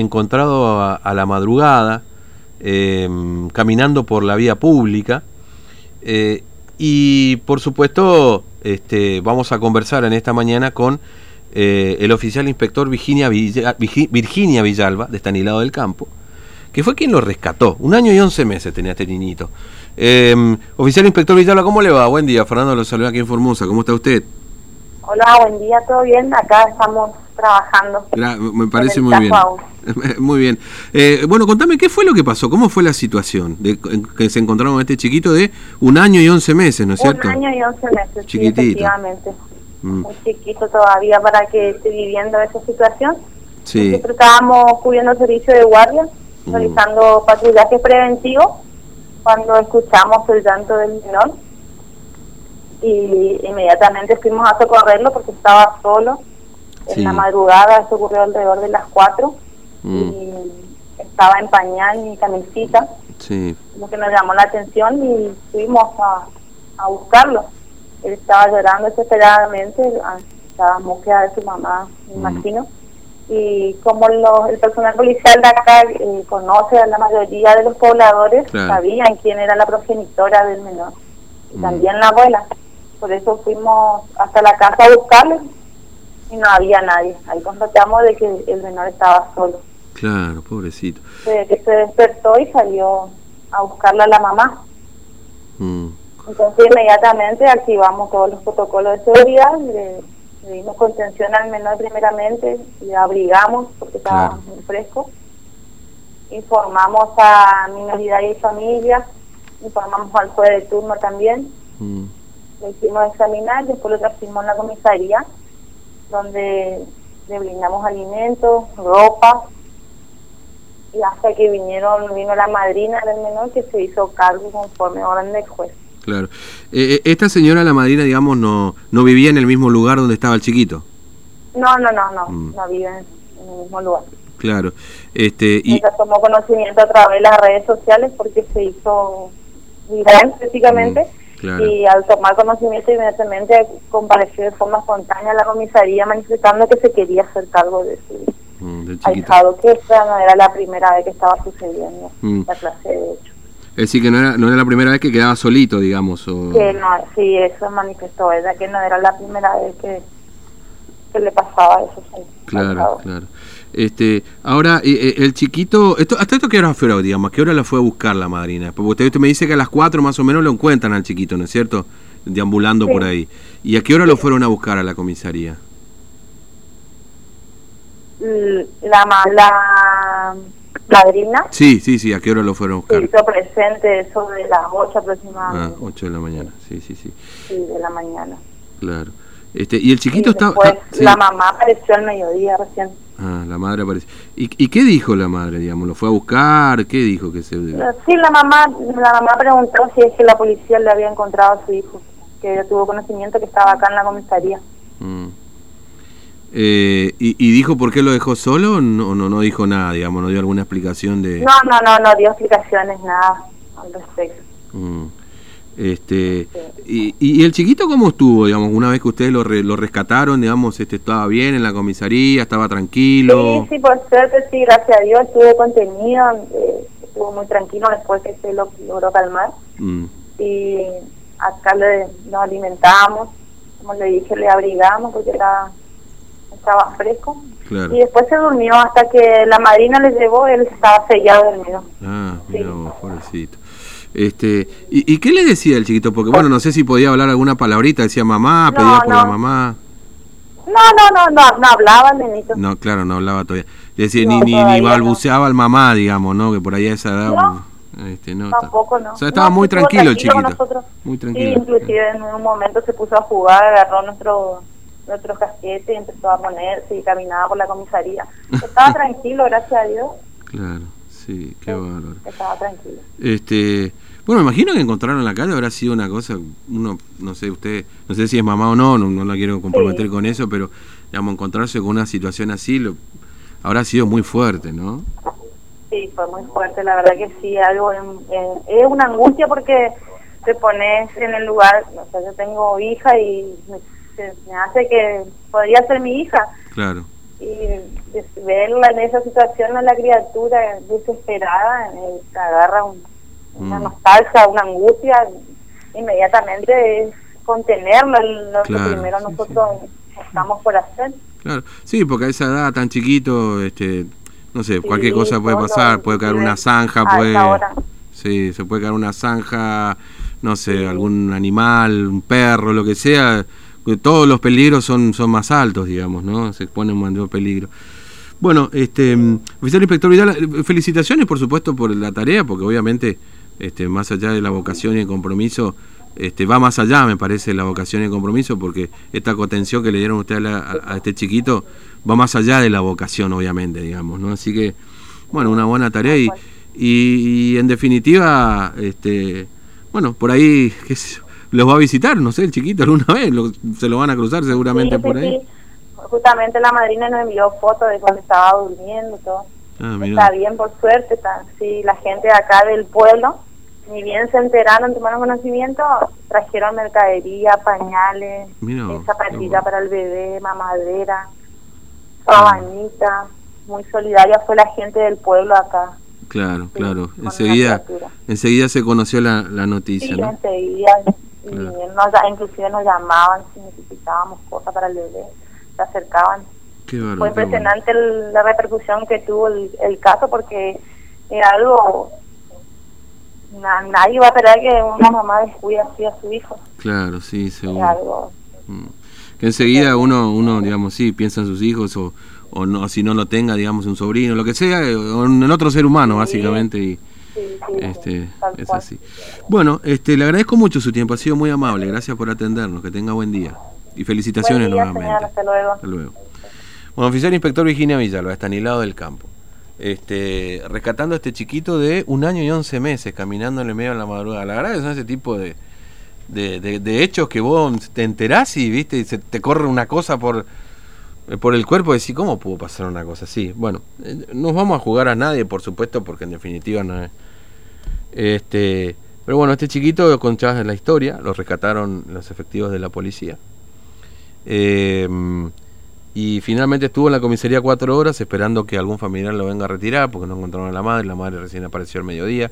encontrado a, la madrugada, eh, caminando por la vía pública. eh, y por supuesto, este, vamos a conversar en esta mañana con eh, el oficial inspector Virginia, Villa- Virginia Villalba, de Estanilado del Campo, que fue quien lo rescató. Un año y once meses tenía este niñito. Eh, oficial inspector Villalba, ¿cómo le va? Buen día, Fernando lo saluda aquí en Formosa. ¿Cómo está usted? Hola, buen día, ¿todo bien? Acá estamos trabajando. Me parece muy bien. Muy bien. Eh, bueno, contame, ¿qué fue lo que pasó? ¿Cómo fue la situación de que se encontraron con este chiquito de un año y once meses, ¿no es cierto? Un año y once meses, sí, Chiquitito. efectivamente. Mm, Muy chiquito todavía para que esté viviendo esa situación. sí, Nosotros estábamos cubriendo servicio de guardia, Mm. realizando patrullaje preventivo, cuando escuchamos el llanto del menor. Y inmediatamente fuimos a socorrerlo porque estaba solo. En la madrugada, eso ocurrió alrededor de las 4. Mm. Y estaba en pañal y camisita. sí, lo que nos llamó la atención y fuimos a, a buscarlo. Él estaba llorando desesperadamente, a- estaba búsqueda de su mamá, me Mm. imagino. Y como lo- el personal policial de acá eh, conoce a la mayoría de los pobladores, Claro. sabían quién era la progenitora del menor. Y Mm. también la abuela. Por eso fuimos hasta la casa a buscarlo y no había nadie. Ahí constatamos de que el menor estaba solo. claro, pobrecito. Se- que se despertó y salió a buscarla a la mamá. Mm, Entonces inmediatamente activamos todos los protocolos de seguridad, le, le dimos contención al menor primeramente, le abrigamos porque estaba Claro. muy fresco, informamos a minoridad y familia, informamos al juez de turno también, mm, lo hicimos examinar, después lo trajimos a la comisaría, donde le brindamos alimentos, ropa, y hasta que vinieron vino la madrina del menor que se hizo cargo conforme orden del juez. claro. Eh, eh, esta señora, la madrina, digamos, no, no vivía en el mismo lugar donde estaba el chiquito. No, no, no, no, Mm. no vive en el mismo lugar. Claro. Este, y, Ella tomó conocimiento a través de las redes sociales porque se hizo viral prácticamente Mm, claro. y al tomar conocimiento inmediatamente compareció de forma espontánea a la comisaría manifestando que se quería hacer cargo de su mm, ahijado, que esta no era la primera vez que estaba sucediendo Mm. la clase de hecho. Es decir, que no era, no era la primera vez que quedaba solito, digamos. O... Que no, sí, eso manifestó ella, que no era la primera vez que, que le pasaba eso. Claro, claro. Este, ahora, eh, eh, el chiquito, esto, ¿hasta esto qué hora fue, digamos? ¿A ¿Qué hora la fue a buscar la madrina? Porque usted, usted me dice que a las 4 más o menos lo encuentran al chiquito, ¿no es cierto? Deambulando Sí. por ahí. ¿Y a qué hora lo fueron a buscar a la comisaría? L- la, la madrina Sí, sí, sí, ¿a qué hora lo fueron a buscar? hizo presente de las 8 Ah, aproximadamente 8 de la mañana, sí, sí, sí, sí, de la mañana. claro. Este, y el chiquito sí. la mamá apareció al mediodía recién. Ah, la madre apareció. ¿Y, ¿Y qué dijo la madre, digamos? ¿Lo fue a buscar? ¿Qué dijo que se...? Sí, la mamá, la mamá preguntó si es que la policía le había encontrado a su hijo, que tuvo conocimiento que estaba acá en la comisaría. Mm. Eh, y, y dijo por qué lo dejó solo o no, no, no dijo nada, digamos? ¿No dio alguna explicación de...? No, no, no, no dio explicaciones, nada al respecto. Mm. Este, y, y el chiquito cómo estuvo, digamos, una vez que ustedes lo, re- lo rescataron, digamos, este, estaba bien en la comisaría, estaba tranquilo. Sí, sí, por suerte, sí, gracias a Dios, estuve contenido, eh, estuvo muy tranquilo después que se lo logró calmar. Mm, Y acá le, nos alimentamos, como le dije, le abrigamos porque era, estaba fresco. claro. Y después se durmió hasta que la madrina le llevó, él estaba sellado dormido. Ah, Sí. mira vos, pobrecito. Este, ¿y, ¿Y qué le decía el chiquito? Porque bueno, no sé si podía hablar alguna palabrita, decía mamá, No, pedía por la mamá. No, no, no, no, no hablaba el nenito. No, claro, no hablaba todavía. Decía, No, ni, ni, balbuceaba el mamá, digamos, ¿no? Que por ahí a esa edad... No. Este, no, Tampoco no. O sea, estaba No, muy tranquilo el chiquito. nosotros. Muy Sí, tranquilo. inclusive en un momento se puso a jugar, agarró nuestro nuestro casquete y empezó a ponerse y caminaba por la comisaría. Estaba tranquilo, gracias a Dios, Claro, sí, qué bárbaro. estaba tranquilo. Este, bueno, me imagino que encontraron en la calle habrá sido una cosa, uno, no sé, usted, no sé si es mamá o no, no, no la quiero comprometer Sí. con eso, pero digamos, encontrarse con una situación así lo, habrá sido muy fuerte, ¿no? Sí, fue muy fuerte, la verdad que sí, algo en- en- es una angustia porque te pones en el lugar, o sea, yo tengo hija y me, me hace que podría ser mi hija Claro. y verla en esa situación a la criatura desesperada, eh, agarra una mm. nostalgia, una angustia, inmediatamente es contenerlo, lo que primero nosotros estamos por hacer. Claro, sí, porque a esa edad tan chiquito, este, no sé, cualquier cosa puede pasar, puede caer una zanja, puede... Sí, se puede caer una zanja, no sé, algún animal, un perro, lo que sea, todos los peligros son, son más altos, digamos, ¿no? Se exponen mayor peligro. Bueno, este, oficial inspector Vidal, eh, felicitaciones por supuesto por la tarea, porque obviamente, este, más allá de la vocación y el compromiso, este, va más allá, me parece, la vocación y el compromiso, porque esta contención que le dieron ustedes a, este chiquito va más allá de la vocación, obviamente, digamos, ¿no? Así que, bueno, una buena tarea y, y, en definitiva, este, bueno, por ahí, qué sé los va a visitar, no sé, el chiquito alguna vez, se lo van a cruzar seguramente por ahí. Justamente la madrina nos envió fotos de cuando estaba durmiendo, todo. Ah, está bien, por suerte, está, sí, la gente de acá del pueblo, ni bien se enteraron, tomaron conocimiento, trajeron mercadería, pañales, zapatillas para el bebé, mamadera, sabanita, muy solidaria fue la gente del pueblo acá. Claro, claro. Enseguida, enseguida se conoció la, la noticia, sí, enseguida y nos, inclusive nos llamaban si necesitábamos cosas para el bebé, se acercaban. Fue impresionante la repercusión que tuvo el, caso porque era algo nadie va a esperar que una mamá descuide así a su hijo. Claro, sí, seguro. Mm. Que enseguida uno, uno, digamos, sí, piensa en sus hijos o, o no, si no lo tenga, digamos, un sobrino, lo que sea, o en otro ser humano, básicamente, y, este, es así. Bueno, este, le agradezco mucho su tiempo, ha sido muy amable, gracias por atendernos, que tenga buen día. Y felicitaciones nuevamente. hasta luego. luego. Bueno, oficial inspector Virginia Villalba, está lado del campo. Este, rescatando a este chiquito de un año y once meses, caminando en el medio de la madrugada. La verdad es son ese tipo de, de, hechos que vos te enterás y viste y se te corre una cosa por, por el cuerpo y decís, ¿cómo pudo pasar una cosa así? Bueno, eh, no vamos a jugar a nadie, por supuesto, porque en definitiva no es, este, pero bueno, este chiquito en la historia, lo rescataron los efectivos de la policía. Em, y finalmente estuvo en la comisaría cuatro horas esperando que algún familiar lo venga a retirar porque no encontraron a la madre, la madre recién apareció al mediodía.